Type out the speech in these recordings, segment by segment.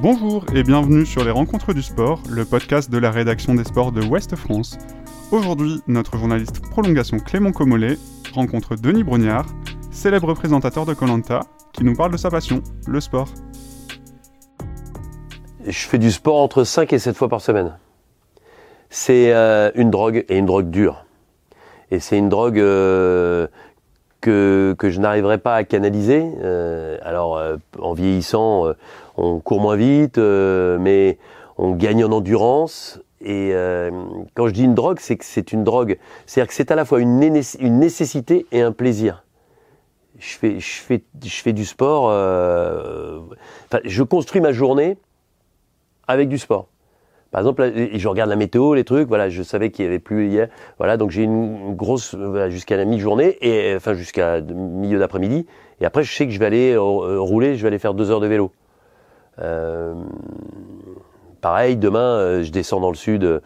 Bonjour et bienvenue sur les Rencontres du Sport, le podcast de la rédaction des sports de Ouest France. Aujourd'hui, notre journaliste prolongation Clément Comollet rencontre Denis Brognard, célèbre présentateur de Colanta, qui nous parle de sa passion, le sport. Je fais du sport entre 5 et 7 fois par semaine. C'est euh, une drogue et une drogue dure. Et c'est une drogue euh, que, que je n'arriverai pas à canaliser. Euh, alors, euh, en vieillissant, euh, on court moins vite, mais on gagne en endurance. Et quand je dis une drogue, c'est que c'est une drogue. C'est-à-dire que c'est à la fois une, une nécessité et un plaisir. Je fais, je fais, je fais du sport. Enfin, je construis ma journée avec du sport. Par exemple, je regarde la météo, les trucs. Voilà, je savais qu'il y avait plus hier. Voilà, donc j'ai une grosse jusqu'à la mi-journée et enfin jusqu'à milieu d'après-midi. Et après, je sais que je vais aller euh, rouler, je vais aller faire deux heures de vélo. Euh, pareil, demain, euh, je descends dans le sud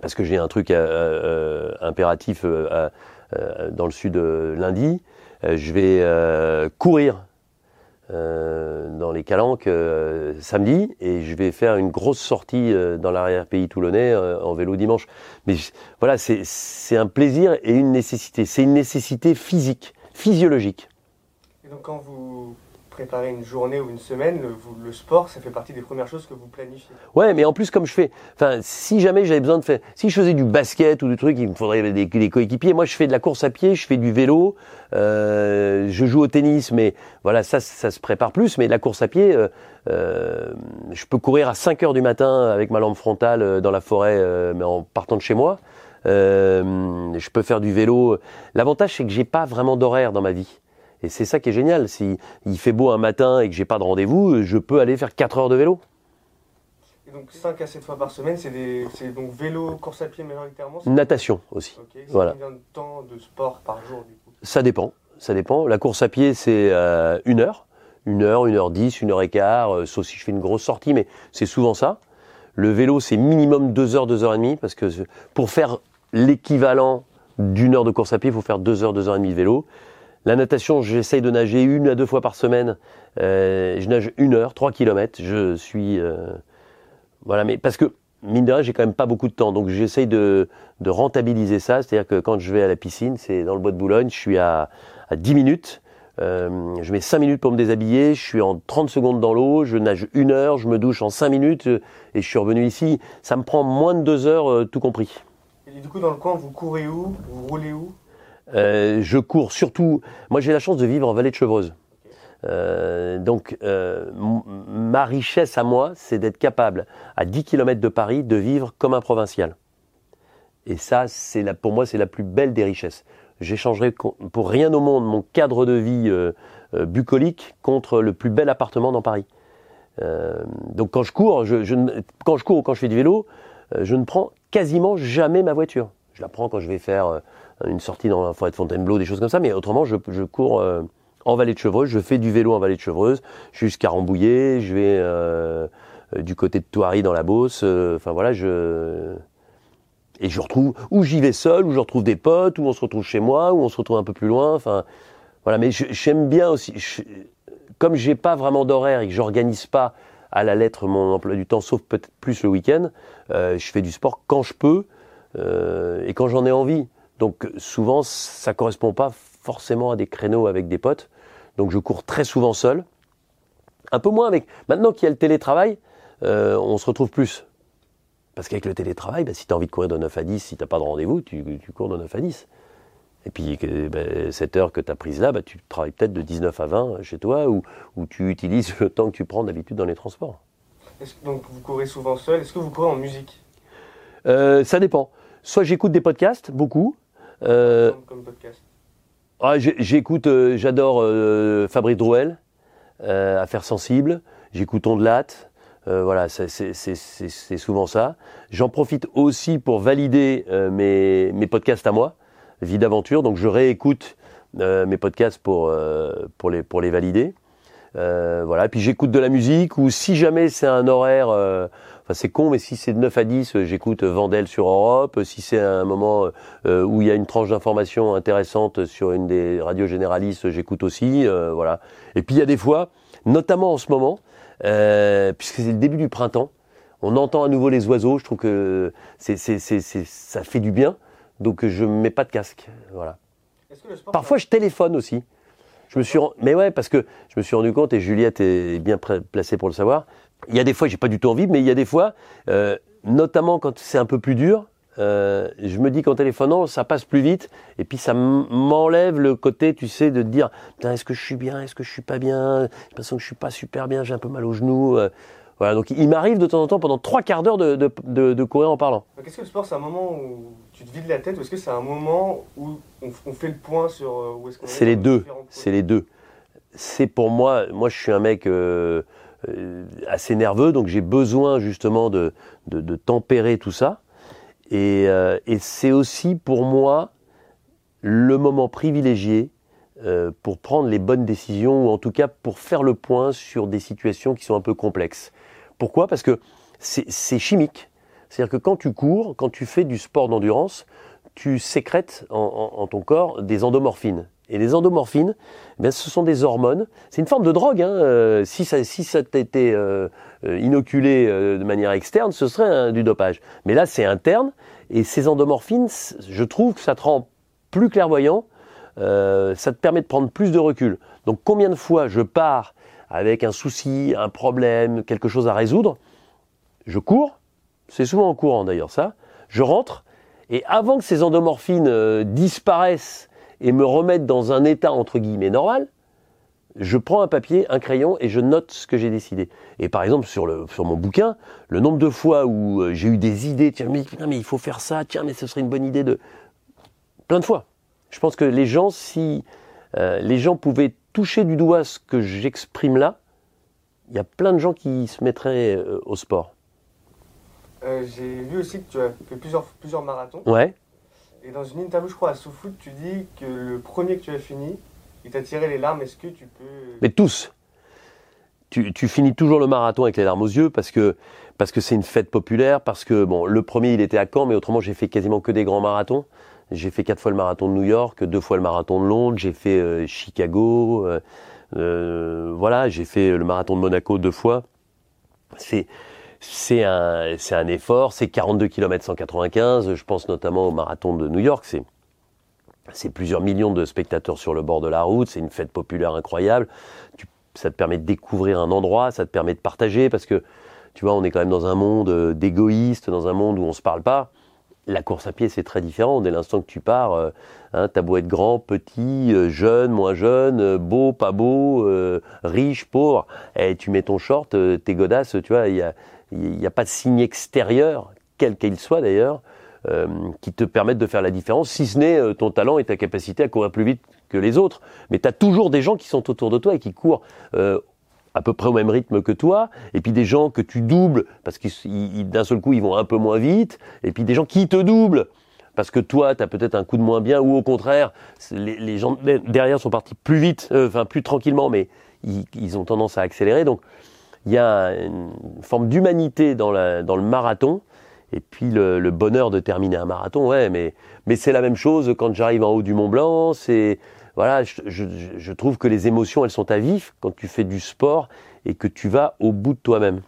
parce que j'ai un truc impératif dans le sud lundi. je vais courir euh, dans les Calanques euh, samedi et je vais faire une grosse sortie euh, dans l'arrière-pays toulonnais en vélo dimanche. Mais voilà, c'est un plaisir et une nécessité. C'est une nécessité physique, physiologique. Et donc quand vous préparer une journée ou une semaine, le, sport, ça fait partie des premières choses que vous planifiez. Ouais, mais en plus, comme je fais, enfin, si jamais j'avais besoin de faire, si je faisais du basket ou du truc, il me faudrait des, des coéquipiers. Moi, je fais de la course à pied, je fais du vélo, euh, je joue au tennis, mais voilà, ça, ça se prépare plus. Mais la course à pied, euh, euh, je peux courir à 5 heures du matin avec ma lampe frontale dans la forêt, mais en partant de chez moi. je peux faire du vélo. L'avantage, c'est que j'ai pas vraiment d'horaire dans ma vie. Et c'est ça qui est génial. Si il fait beau un matin et que j'ai pas de rendez-vous, je peux aller faire 4 heures de vélo. Et donc 5 à 7 fois par semaine, c'est donc vélo, course à pied majoritairement Natation aussi. Voilà. Combien de temps de sport par jour du coup? Ça dépend. Ça dépend. La course à pied, c'est euh, une heure. Une heure, une heure dix, une heure et quart, euh, sauf si je fais une grosse sortie, mais c'est souvent ça. Le vélo, c'est minimum deux heures, deux heures et demie, parce que pour faire l'équivalent d'une heure de course à pied, il faut faire deux heures, deux heures et demie de vélo. La natation, j'essaye de nager une à deux fois par semaine. Euh, je nage une heure, trois kilomètres. Je suis euh, voilà, mais parce que mine de rien, j'ai quand même pas beaucoup de temps, donc j'essaye de, rentabiliser ça. C'est-à-dire que quand je vais à la piscine, c'est dans le bois de Boulogne, je suis à, à 10 minutes. Euh, je mets 5 minutes pour me déshabiller, je suis en 30 secondes dans l'eau, je nage une heure, je me douche en 5 minutes et je suis revenu ici. Ça me prend moins de deux heures, tout compris. Et du coup, dans le coin, vous courez où? Vous roulez où? Euh, je cours surtout. Moi, j'ai la chance de vivre en vallée de Chevreuse. Euh, donc, euh, ma richesse à moi, c'est d'être capable, à 10 km de Paris, de vivre comme un provincial. Et ça, c'est pour moi, c'est la plus belle des richesses. J'échangerai pour rien au monde mon cadre de vie bucolique contre le plus bel appartement dans Paris. donc, quand je cours, je, je, quand je cours ou quand je fais du vélo, je ne prends quasiment jamais ma voiture. Je la prends quand je vais faire une sortie dans la forêt de Fontainebleau, des choses comme ça. Mais autrement, je, je cours euh, en vallée de Chevreuse, je fais du vélo en vallée de Chevreuse, jusqu'à Rambouillet, je vais euh, euh, du côté de Thoiry dans la Beauce. Enfin voilà, je et je retrouve où j'y vais seul, où je retrouve des potes, où on se retrouve chez moi, où on se retrouve un peu plus loin. Enfin voilà, mais j'aime bien aussi. Je, comme j'ai pas vraiment d'horaire et que j'organise pas à la lettre mon emploi du temps, sauf peut-être plus le week-end, je fais du sport quand je peux et quand j'en ai envie. Donc souvent, ça correspond pas forcément à des créneaux avec des potes. Donc je cours très souvent seul. Un peu moins avec. Maintenant qu'il y a le télétravail, euh, on se retrouve plus. Parce qu'avec le télétravail, bah, si tu as envie de courir de 9 à 10, si tu n'as pas de rendez-vous, tu, cours de 9 à 10. Et puis bah, cette heure que tu as prise là, bah, tu travailles peut-être de 19 à 20 chez toi ou, tu utilises le temps que tu prends d'habitude dans les transports. donc vous courez souvent seul? Est-ce que vous courez en musique? Euh, Ça dépend. Soit j'écoute des podcasts, beaucoup, euh, comme podcast ah, J'écoute, euh, j'adore euh, Fabrice Drouel, Affaires sensibles. J'écoute Ondelat. voilà, c'est souvent ça. J'en profite aussi pour valider mes, mes podcasts à moi, Vie d'aventure. Donc je réécoute mes podcasts pour, pour, les, pour les valider. voilà, puis j'écoute de la musique ou si jamais c'est un horaire c'est con, mais si c'est de 9 à 10, euh, j'écoute Vandel sur Europe. Si c'est un moment euh, où il y a une tranche d'information intéressante sur une des radios généralistes, j'écoute aussi. Euh, voilà. Et puis il y a des fois, notamment en ce moment, euh, puisque c'est le début du printemps. On entend à nouveau les oiseaux. Je trouve que c'est, c'est, c'est, ça fait du bien. Donc je ne mets pas de casque. Voilà. Est-ce que le sport, Parfois, je téléphone aussi. Je me suis, mais ouais, parce que je me suis rendu compte et Juliette est bien placée pour le savoir. Il y a des fois, j'ai pas du tout envie, mais il y a des fois, euh, notamment quand c'est un peu plus dur, euh, je me dis qu'en téléphonant, ça passe plus vite, et puis ça m'enlève le côté, tu sais, de te dire, putain, est-ce que je suis bien, est-ce que je suis pas bien, j'ai l'impression que je suis pas super bien, j'ai un peu mal aux genoux. euh, voilà, donc il m'arrive de temps en temps, pendant trois quarts d'heure, de, de, de- de courir en parlant. Donc, est-ce que le sport, c'est un moment où tu te vides la tête ou est-ce que c'est un moment où on, on fait le point sur où est-ce qu'on est C'est les deux. C'est les deux. C'est pour moi, moi je suis un mec euh, assez nerveux, donc j'ai besoin justement de, de, de tempérer tout ça. Et, euh, et c'est aussi pour moi le moment privilégié euh, pour prendre les bonnes décisions, ou en tout cas pour faire le point sur des situations qui sont un peu complexes. Pourquoi? Parce que c'est c'est chimique. C'est-à-dire que quand tu cours, quand tu fais du sport d'endurance, tu sécrètes en, en- en ton corps des endomorphines. Et les endomorphines, eh ce sont des hormones. C'est une forme de drogue. Hein. Euh, si ça, si ça t'était euh, euh, inoculé de manière externe, ce serait hein, du dopage. Mais là, c'est interne. Et ces endomorphines, je trouve que ça te rend plus clairvoyant. ça te permet de prendre plus de recul. Donc, combien de fois je pars avec un souci, un problème, quelque chose à résoudre, je cours. C'est souvent en courant d'ailleurs ça. Je rentre et avant que ces endomorphines disparaissent et me remettent dans un état entre guillemets normal, je prends un papier, un crayon et je note ce que j'ai décidé. Et par exemple sur, le, sur mon bouquin, le nombre de fois où euh, j'ai eu des idées, tiens mais, putain, mais il faut faire ça, tiens mais ce serait une bonne idée de... Plein de fois. Je pense que les gens, si euh, les gens pouvaient toucher du doigt ce que j'exprime là, il y a plein de gens qui se mettraient euh, au sport. Euh, J'ai vu aussi que tu as fait plusieurs, plusieurs marathons. Ouais. Et dans une interview, je crois, à SoFoot, tu dis que le premier que tu as fini, il t'a tiré les larmes. Est-ce que tu peux. Mais tous. Tu, tu finis toujours le marathon avec les larmes aux yeux parce que parce que c'est une fête populaire, parce que bon, le premier il était à Caen, mais autrement j'ai fait quasiment que des grands marathons. J'ai fait quatre fois le marathon de New York, deux fois le marathon de Londres, j'ai fait euh, Chicago, euh, euh, voilà, j'ai fait le marathon de Monaco deux fois. C'est c'est un effort, c'est 42 km 195. Je pense notamment au marathon de New York, c'est plusieurs millions de spectateurs sur le bord de la route, c'est une fête populaire incroyable. Ça te permet de découvrir un endroit, ça te permet de partager parce que tu vois, on est quand même dans un monde euh, d'égoïstes, dans un monde où on se parle pas. La course à pied, c'est très différent. Dès l'instant que tu pars, euh, hein, t'as beau être grand, petit, euh, jeune, moins jeune, beau, pas beau, riche, pauvre, et tu mets ton short, t'es godasse, tu vois, il y a, il y a pas de signe extérieur, quel qu'il soit d'ailleurs, euh, qui te permettent de faire la différence, si ce n'est euh, ton talent et ta capacité à courir plus vite que les autres. Mais tu as toujours des gens qui sont autour de toi et qui courent euh, à peu près au même rythme que toi, et puis des gens que tu doubles, parce qu'ils ils- d'un seul coup ils vont un peu moins vite, et puis des gens qui te doublent, parce que toi tu as peut-être un coup de moins bien, ou au contraire, les, gens de- derrière sont partis plus vite, euh, enfin plus tranquillement, mais ils, ils ont tendance à accélérer. Donc il y a une forme d'humanité dans, dans le marathon, et puis le, le bonheur de terminer un marathon, ouais, mais, mais c'est la même chose quand j'arrive en haut du Mont Blanc, c'est voilà, je, je- je trouve que les émotions, elles sont à vif quand tu fais du sport et que tu vas au bout de toi-même.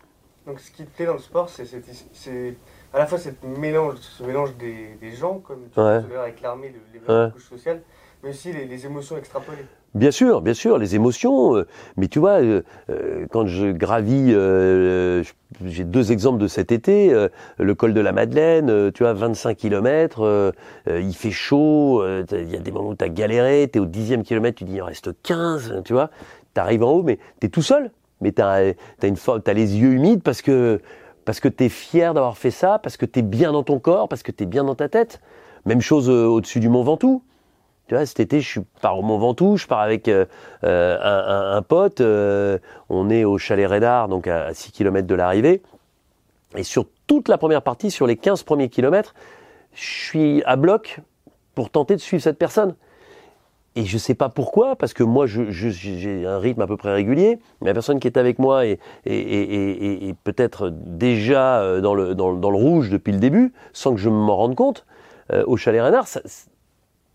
Donc, ce qui te plaît dans le sport, c'est à la fois cette mélange, ce mélange des, des gens, comme tu Ouais. avec l'armée, le- les Ouais. couches sociales, mais aussi les, les émotions extrapolées. Bien sûr, bien sûr, les émotions. euh, mais tu vois, euh, euh, quand je gravis, euh, j'ai deux exemples de cet été. le col de la Madeleine, tu vois, 25 km, il fait chaud, il y a des moments où tu as galéré, tu au dixième kilomètre, tu dis il en reste 15, tu vois. Tu en haut, mais tu es tout seul. Mais tu as, une forme, t'as les yeux humides parce que, parce que tu fier d'avoir fait ça, parce que tu es bien dans ton corps, parce que tu es bien dans ta tête. Même chose au-dessus du Mont Ventoux. Tu vois, cet été, je pars au Mont Ventoux, je pars avec euh, euh, un, pote, euh, on est au chalet Rédard, donc à, à 6 km de l'arrivée. Et sur toute la première partie, sur les 15 premiers kilomètres, je suis à bloc pour tenter de suivre cette personne. Et je sais pas pourquoi, parce que moi, je- je- j'ai un rythme à peu près régulier. Mais la personne qui est avec moi est, est- est- est- peut-être déjà dans le, dans, dans le rouge depuis le début, sans que je m'en rende compte. Au chalet Renard, ça-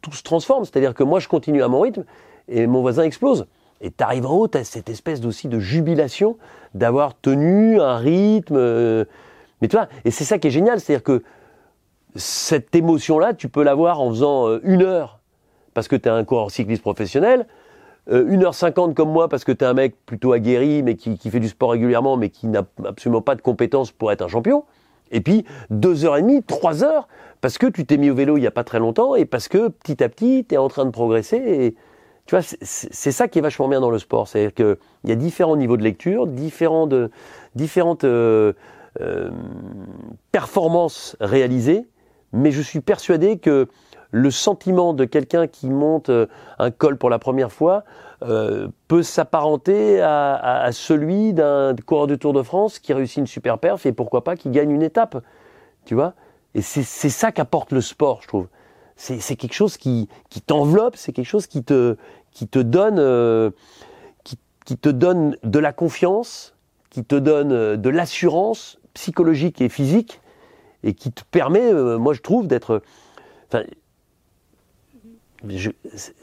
tout se transforme. C'est-à-dire que moi, je continue à mon rythme et mon voisin explose. Et tu arrives en haut, tu cette espèce aussi de jubilation d'avoir tenu un rythme. euh, mais tu vois, et c'est ça qui est génial, c'est-à-dire que cette émotion-là, tu peux l'avoir en faisant euh, une heure parce que tu es un coureur cycliste professionnel, euh, 1h50 comme moi parce que tu es un mec plutôt aguerri mais qui, qui fait du sport régulièrement mais qui n'a absolument pas de compétences pour être un champion. Et puis 2h30, 3h parce que tu t'es mis au vélo il n'y a pas très longtemps et parce que petit à petit tu es en train de progresser. Et, tu vois, c'est- ça qui est vachement bien dans le sport. C'est-à-dire qu'il y a différents niveaux de lecture, différents différentes euh, euh, performances réalisées, mais je suis persuadé que le sentiment de quelqu'un qui monte euh, un col pour la première fois euh, peut s'apparenter à, celui d'un coureur de Tour de France qui réussit une super perf et pourquoi pas qui gagne une étape. Tu vois Et c'est ça qu'apporte le sport, je trouve. C'est quelque chose qui, t'enveloppe, c'est quelque chose qui te, donne, euh, qui, te donne de la confiance, qui te donne euh, de l'assurance psychologique et physique, et qui te permet, moi je trouve, d'être.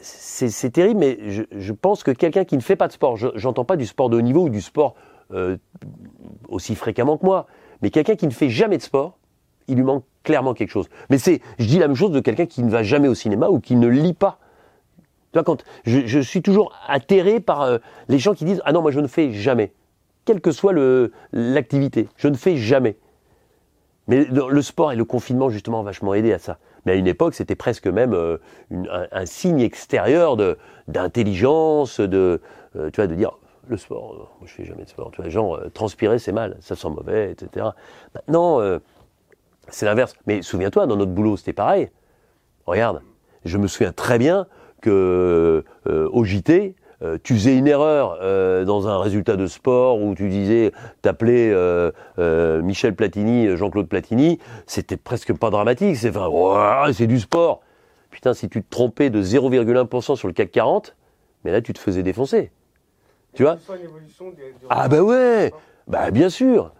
C'est terrible, mais je, pense que quelqu'un qui ne fait pas de sport, je- j'entends pas du sport de haut niveau ou du sport euh, aussi fréquemment que moi, mais quelqu'un qui ne fait jamais de sport, il lui manque clairement quelque chose. Mais c'est, je dis la même chose de quelqu'un qui ne va jamais au cinéma ou qui ne lit pas. Tu je, suis toujours atterré par euh, les gens qui disent ah non moi je ne fais jamais, quelle que soit l'activité, je ne fais jamais. Mais le, le sport et le confinement justement ont vachement aidé à ça. Mais à une époque c'était presque même euh, un, signe extérieur d'intelligence, de euh, tu vois de dire le sport, euh, je fais jamais de sport. Tu vois, genre transpirer c'est mal, ça sent mauvais, etc. Maintenant euh, c'est l'inverse. Mais souviens-toi, dans notre boulot, c'était pareil. Regarde, je me souviens très bien que euh, au JT, euh, tu faisais une erreur euh, dans un résultat de sport où tu disais, t'appelais euh, Michel Platini, Jean-Claude Platini, c'était presque pas dramatique. C'est enfin, c'est du sport. Putain, si tu te trompais de 0,1% sur le CAC 40, mais là tu te faisais défoncer. Tu vois? Des- Ah bah ouais, bah bien sûr.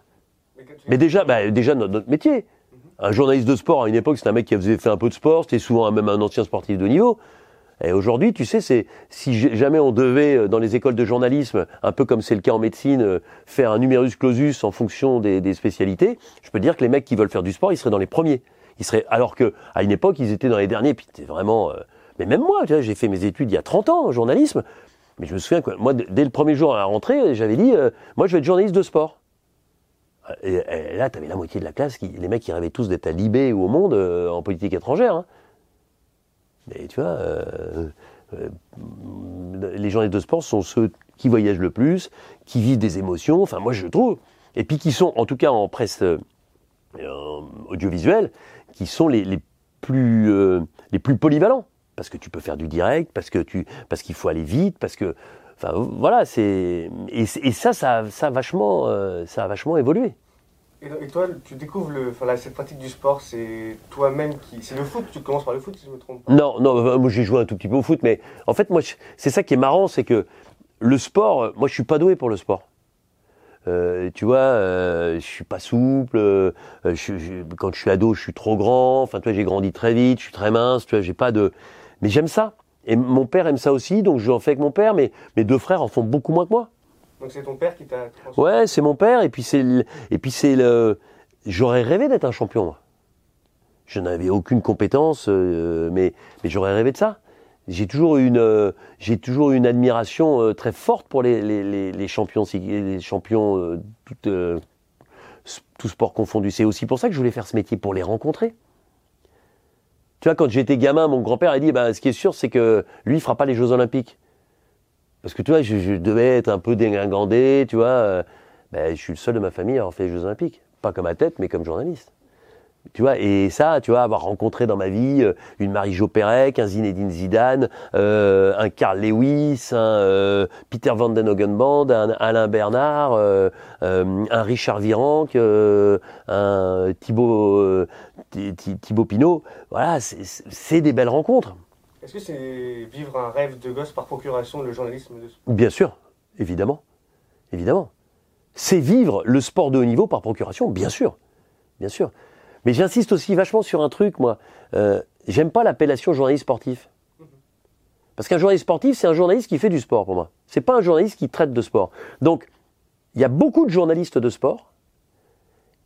Mais déjà, bah, déjà notre, notre métier. Un journaliste de sport à une époque, c'était un mec qui avait fait un peu de sport, c'était souvent même un ancien sportif de niveau. Et aujourd'hui, tu sais, c'est si jamais on devait euh, dans les écoles de journalisme, un peu comme c'est le cas en médecine, euh, faire un numerus clausus en fonction des, spécialités, je peux dire que les mecs qui veulent faire du sport, ils seraient dans les premiers. Ils seraient alors que à une époque, ils étaient dans les derniers. Puis c'était vraiment. euh, mais même moi, j'ai fait mes études il y a 30 ans en journalisme. Mais je me souviens que moi, dès le premier jour à la rentrée, j'avais dit, moi, je vais être journaliste de sport. Et, là, tu la moitié de la classe, les mecs qui rêvaient tous d'être à Libé ou au Monde en politique étrangère. hein. Mais tu vois, euh, euh, les journalistes de sport sont ceux qui voyagent le plus, qui vivent des émotions, enfin moi je trouve, et puis qui sont, en tout cas en presse euh, audiovisuelle, qui sont les, plus, les plus polyvalents. Parce que tu peux faire du direct, parce que tu, parce qu'il faut aller vite, parce que, enfin voilà, c'est et, ça, ça, ça ça a vachement évolué. Et, toi, tu découvres cette pratique du sport, c'est toi-même qui. C'est le foot, tu commences par le foot si je me trompe pas. Non, non, moi j'ai joué un tout petit peu au foot, mais en fait, moi, c'est ça qui est marrant, c'est que le sport, euh, moi je suis pas doué pour le sport. Euh, tu vois, euh, je suis pas souple. euh, quand je suis ado, je suis trop grand. Enfin, tu vois, j'ai grandi très vite, je suis très mince. Tu vois, j'ai pas de. Mais j'aime ça. Et mon père aime ça aussi, donc je en fais avec mon père. Mais mes deux frères en font beaucoup moins que moi. Donc c'est ton père qui t'a. Ouais, c'est mon père. Et puis c'est le... J'aurais rêvé d'être un champion. Je n'avais aucune compétence, euh, mais j'aurais rêvé de ça. J'ai toujours une euh, une admiration euh, très forte pour les champions les champions tout tout sport confondu. C'est aussi pour ça que je voulais faire ce métier pour les rencontrer. Tu vois, quand j'étais gamin, mon grand-père a dit, bah, ce qui est sûr, c'est que lui, il fera pas les Jeux Olympiques. Parce que tu vois, je, je devais être un peu dégingandé, tu vois. euh, ben, je suis le seul de ma famille à avoir fait les Jeux Olympiques. Pas comme athlète, mais comme journaliste. Tu vois, et ça, tu vois, avoir rencontré dans ma vie euh, une Marie-Jo Pérec, un Zinedine Zidane, euh, un Carl Lewis, un euh, Peter Van Den Hogenband, un Alain Bernard, euh, un Richard Virenque, un Thibaut, Thi- Thi- Thibaut Pinot. Voilà, c'est des belles rencontres. Est-ce que c'est vivre un rêve de gosse par procuration, le journalisme de sport? Bien sûr, évidemment, évidemment. C'est vivre le sport de haut niveau par procuration, bien sûr, bien sûr. Mais j'insiste aussi vachement sur un truc, moi. Euh, J'aime pas l'appellation journaliste sportif. Parce qu'un journaliste sportif, c'est un journaliste qui fait du sport pour moi. C'est pas un journaliste qui traite de sport. Donc, il y a beaucoup de journalistes de sport.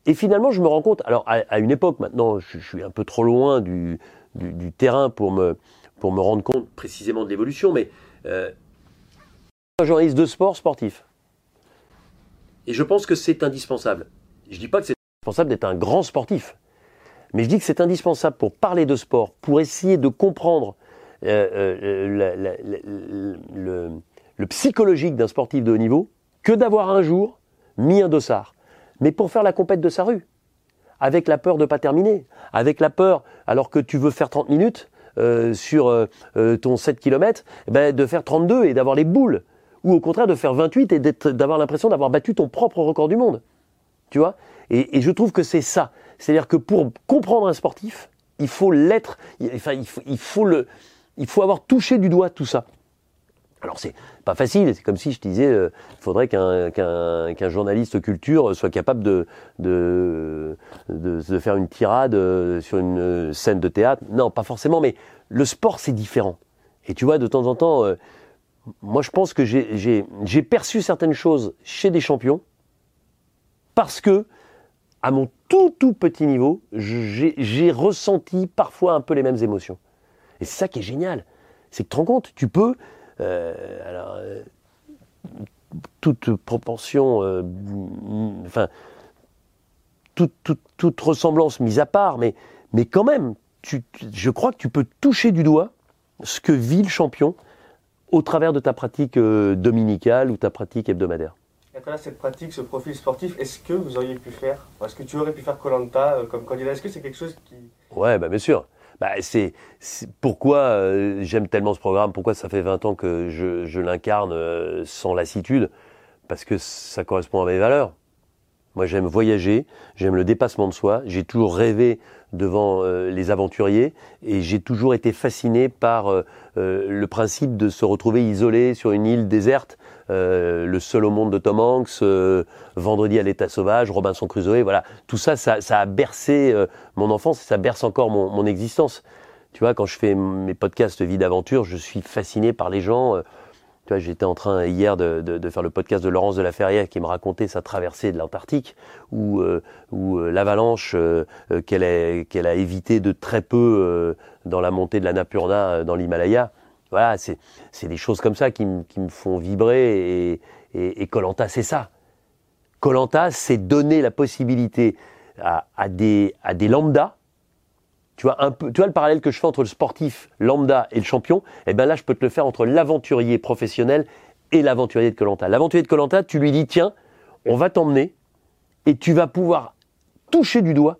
Et finalement, je me rends compte, alors à, une époque maintenant, je, suis un peu trop loin du, du, terrain pour me, pour me rendre compte précisément de l'évolution, mais euh, un journaliste de sport sportif. Et je pense que c'est indispensable. Je dis pas que c'est indispensable d'être un grand sportif, mais je dis que c'est indispensable pour parler de sport, pour essayer de comprendre euh, euh, le, le, psychologique d'un sportif de haut niveau, que d'avoir un jour mis un dossard. Mais pour faire la compète de sa rue, avec la peur de ne pas terminer, avec la peur, alors que tu veux faire 30 minutes euh, sur ton 7 km, eh ben, de faire 32 et d'avoir les boules ou au contraire de faire 28 et d'avoir l'impression d'avoir battu ton propre record du monde. Tu vois? Et, je trouve que c'est ça. C'est-à-dire que pour comprendre un sportif, il faut l'être, enfin, il faut, le, il faut avoir touché du doigt tout ça. Alors c'est pas facile, c'est comme si je disais, euh, il faudrait qu'un journaliste culture soit capable de, de, de, faire une tirade euh, sur une scène de théâtre. Non, pas forcément, mais le sport c'est différent. Et tu vois, de temps en temps, euh, moi je pense que j'ai perçu certaines choses chez des champions parce que, à mon tout tout petit niveau, j'ai ressenti parfois un peu les mêmes émotions. Et c'est ça qui est génial. C'est que tu te rends compte, tu peux, euh, alors, euh, toute proportion, euh, enfin, toute, toute, ressemblance mise à part, mais, mais quand même, tu, je crois que tu peux toucher du doigt ce que vit le champion au travers de ta pratique euh, dominicale ou ta pratique hebdomadaire. à travers cette pratique, ce profil sportif, est-ce que vous auriez pu faire, est-ce que tu aurais pu faire Colanta euh, comme candidat Est-ce que c'est quelque chose qui... Ouais, bah bien sûr. Bah, c'est, pourquoi euh, j'aime tellement ce programme, pourquoi ça fait 20 ans que je, l'incarne sans lassitude, parce que ça correspond à mes valeurs. Moi, j'aime voyager, j'aime le dépassement de soi. J'ai toujours rêvé devant euh, les aventuriers et j'ai toujours été fasciné par euh, euh, le principe de se retrouver isolé sur une île déserte, le seul au monde de Tom Hanks, Vendredi à l'état sauvage, Robinson Crusoe, voilà. Tout ça, ça, ça a bercé mon enfance et ça berce encore mon, mon, existence. Tu vois, quand je fais mes podcasts Vie d'aventure, je suis fasciné par les gens j'étais en train hier de, faire le podcast de Laurence de la Ferrière qui me racontait sa traversée de l'Antarctique, où, euh, euh, l'avalanche euh, qu'elle a, évité de très peu dans la montée de la Napurna dans l'Himalaya. Voilà, c'est, des choses comme ça qui, me font vibrer et Colanta, c'est ça. Colanta, c'est donner la possibilité à, à des, à des lambdas tu vois, un peu, tu vois le parallèle que je fais entre le sportif lambda et le champion? Eh bien là, je peux te le faire entre l'aventurier professionnel et l'aventurier de Colanta. L'aventurier de Colanta, tu lui dis tiens, on va t'emmener et tu vas pouvoir toucher du doigt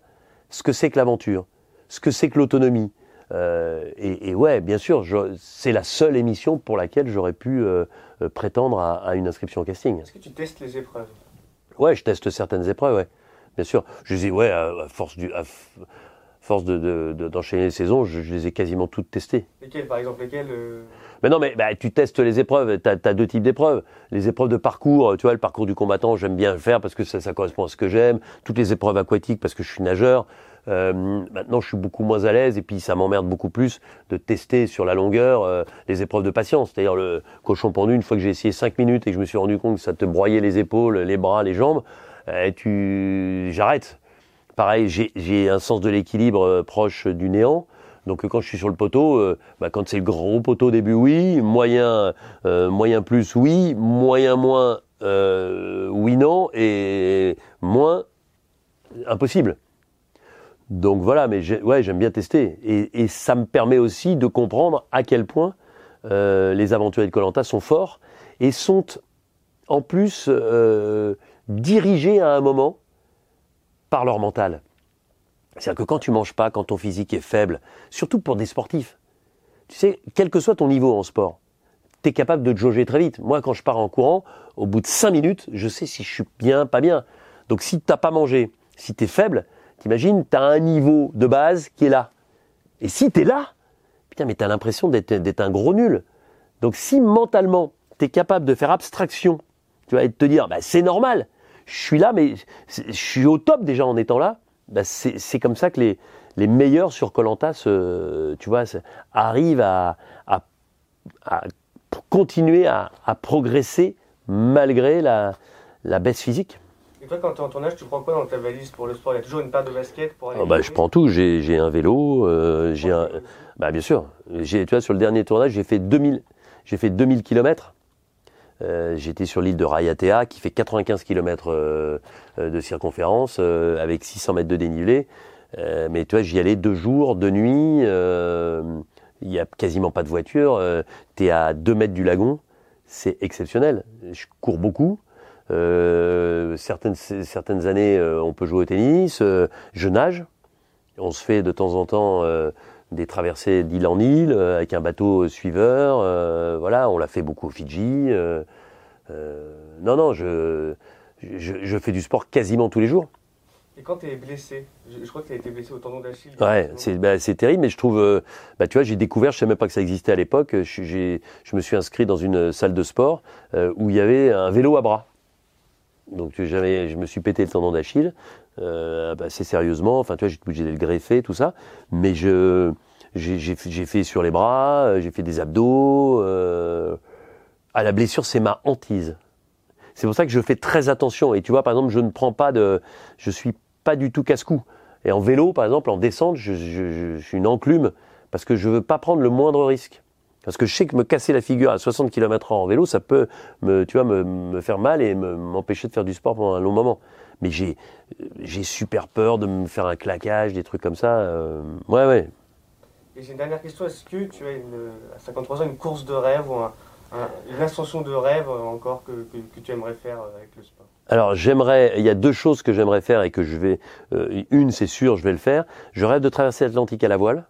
ce que c'est que l'aventure, ce que c'est que l'autonomie. Euh, et, ouais, bien sûr, c'est la seule émission pour laquelle j'aurais pu euh, euh, prétendre à, une inscription au casting. Est-ce que tu testes les épreuves? Ouais, je teste certaines épreuves, ouais. Bien sûr. Je dis ouais, à, force du, force d'enchaîner de, les saisons, je, les ai quasiment toutes testées. Lesquelles, par exemple Lesquelles euh? Mais non, mais bah, tu testes les épreuves. Tu as, deux types d'épreuves. Les épreuves de parcours, tu vois, le parcours du combattant, j'aime bien le faire parce que ça, correspond à ce que j'aime. Toutes les épreuves aquatiques parce que je suis nageur. Euh, maintenant, je suis beaucoup moins à l'aise et puis ça m'emmerde beaucoup plus de tester sur la longueur euh, les épreuves de patience. C'est-à-dire le cochon pendu, une fois que j'ai essayé 5 minutes et que je me suis rendu compte que ça te broyait les épaules, les bras, les jambes, tu j'arrête pareil, j'ai un sens de l'équilibre euh, proche du néant. Donc quand je suis sur le poteau, euh, bah, quand c'est le gros poteau au début, oui, moyen, euh, moyen plus, oui, moyen moins, oui non, et moins, impossible. Donc voilà, mais ouais, j'aime bien tester. Et, ça me permet aussi de comprendre à quel point les aventuriers de Colanta sont forts et sont en plus dirigés à un moment par leur mental. C'est-à-dire que quand tu manges pas, quand ton physique est faible, surtout pour des sportifs, tu sais, quel que soit ton niveau en sport, tu es capable de te jauger très vite. Moi, quand je pars en courant, au bout de 5 minutes, je sais si je suis bien, pas bien. Donc si tu n'as pas mangé, si tu faible, t'imagines, tu as un niveau de base qui est là. Et si tu es là, putain, mais tu as l'impression d'être un gros nul. Donc si mentalement, tu es capable de faire abstraction, tu vas te dire, bah, c'est normal, je suis là, mais je suis au top déjà en étant là. Bah, c'est comme ça que les, meilleurs sur Colanta, tu vois, arrivent à continuer à, progresser malgré la, baisse physique. Toi, quand tu es en tournage, tu prends quoi dans ta valise pour le sport? Il y a toujours une paire de baskets pour aller. Oh, bah, je prends tout. J'ai un vélo, euh, j'ai un. Bah, bien sûr. Tu vois, sur le dernier tournage, j'ai fait 2000, j'ai fait 2000 km. Euh, j'étais sur l'île de Rayatea qui fait 95 km euh, de circonférence avec 600 mètres de dénivelé. mais tu vois, j'y allais deux jours, deux nuits il n'y a quasiment pas de voiture, tu es à 2 mètres du lagon, c'est exceptionnel. Je cours beaucoup. Euh, certaines, certaines années, euh, on peut jouer au tennis. je nage. On se fait de temps en temps des traversées d'île en île avec un bateau suiveur. voilà, on l'a fait beaucoup au Fidji. non, non, je, je fais du sport quasiment tous les jours. Et quand tu es blessé, je, crois que tu as été blessé au tendon d'Achille. Ouais, bah, c'est terrible, mais je trouve, euh, bah, tu vois, j'ai découvert, je ne savais même pas que ça existait à l'époque, je, je me suis inscrit dans une salle de sport euh, où il y avait un vélo à bras. Donc je me suis pété le tendon d'Achille, euh, bah, assez sérieusement, enfin tu vois, j'ai obligé de le greffer, tout ça, mais j'ai, fait sur les bras, j'ai fait des abdos. à la blessure, c'est ma hantise. C'est pour ça que je fais très attention. Et tu vois, par exemple, je ne prends pas de, je suis pas du tout casse-cou. Et en vélo, par exemple, en descente, je, suis une enclume parce que je veux pas prendre le moindre risque. Parce que je sais que me casser la figure à 60 km/h en vélo, ça peut me, tu vois, me, faire mal et m'empêcher de faire du sport pendant un long moment. Mais j'ai, j'ai super peur de me faire un claquage, des trucs comme ça. Euh, ouais, ouais. Et j'ai une dernière question. Est-ce que tu as une, à 53 ans une course de rêve ou une ascension de rêve encore que, que tu aimerais faire avec le sport? Alors j'aimerais, il y a deux choses que j'aimerais faire et que je vais, euh, une c'est sûr, je vais le faire. Je rêve de traverser l'Atlantique à la voile.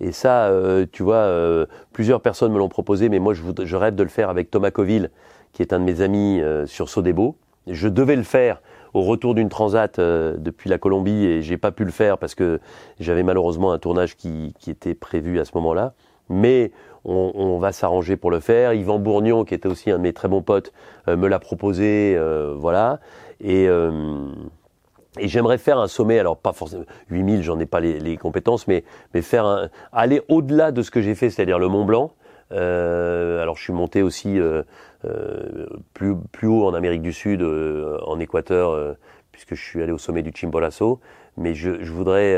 Et ça, euh, tu vois, euh, plusieurs personnes me l'ont proposé, mais moi je, rêve de le faire avec Thomas Coville, qui est un de mes amis sur Sodebo. Je devais le faire au retour d'une transat depuis la Colombie et j'ai pas pu le faire parce que j'avais malheureusement un tournage qui, était prévu à ce moment-là. Mais on, va s'arranger pour le faire. Yvan Bourgnon, qui était aussi un de mes très bons potes, euh, me l'a proposé, euh, voilà. Euh, et, j'aimerais faire un sommet, alors pas forcément 8000, j'en ai pas les, compétences, mais, mais faire aller au-delà de ce que j'ai fait, c'est-à-dire le Mont Blanc. alors je suis monté aussi plus, plus haut en Amérique du Sud, en Équateur, puisque je suis allé au sommet du Chimborazo. Mais je, je voudrais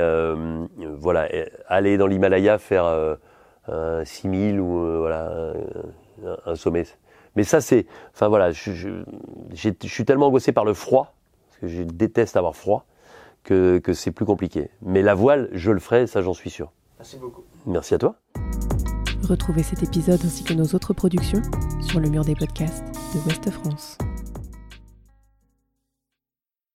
voilà, aller dans l'Himalaya, faire 6000 ou euh, voilà, un, sommet. Mais ça, c'est. Enfin voilà, je, je, suis tellement angoissé par le froid, que je déteste avoir froid, que, que c'est plus compliqué. Mais la voile, je le ferai, ça j'en suis sûr. Merci beaucoup. Merci à toi. Retrouvez cet épisode ainsi que nos autres productions sur le mur des podcasts de Ouest France.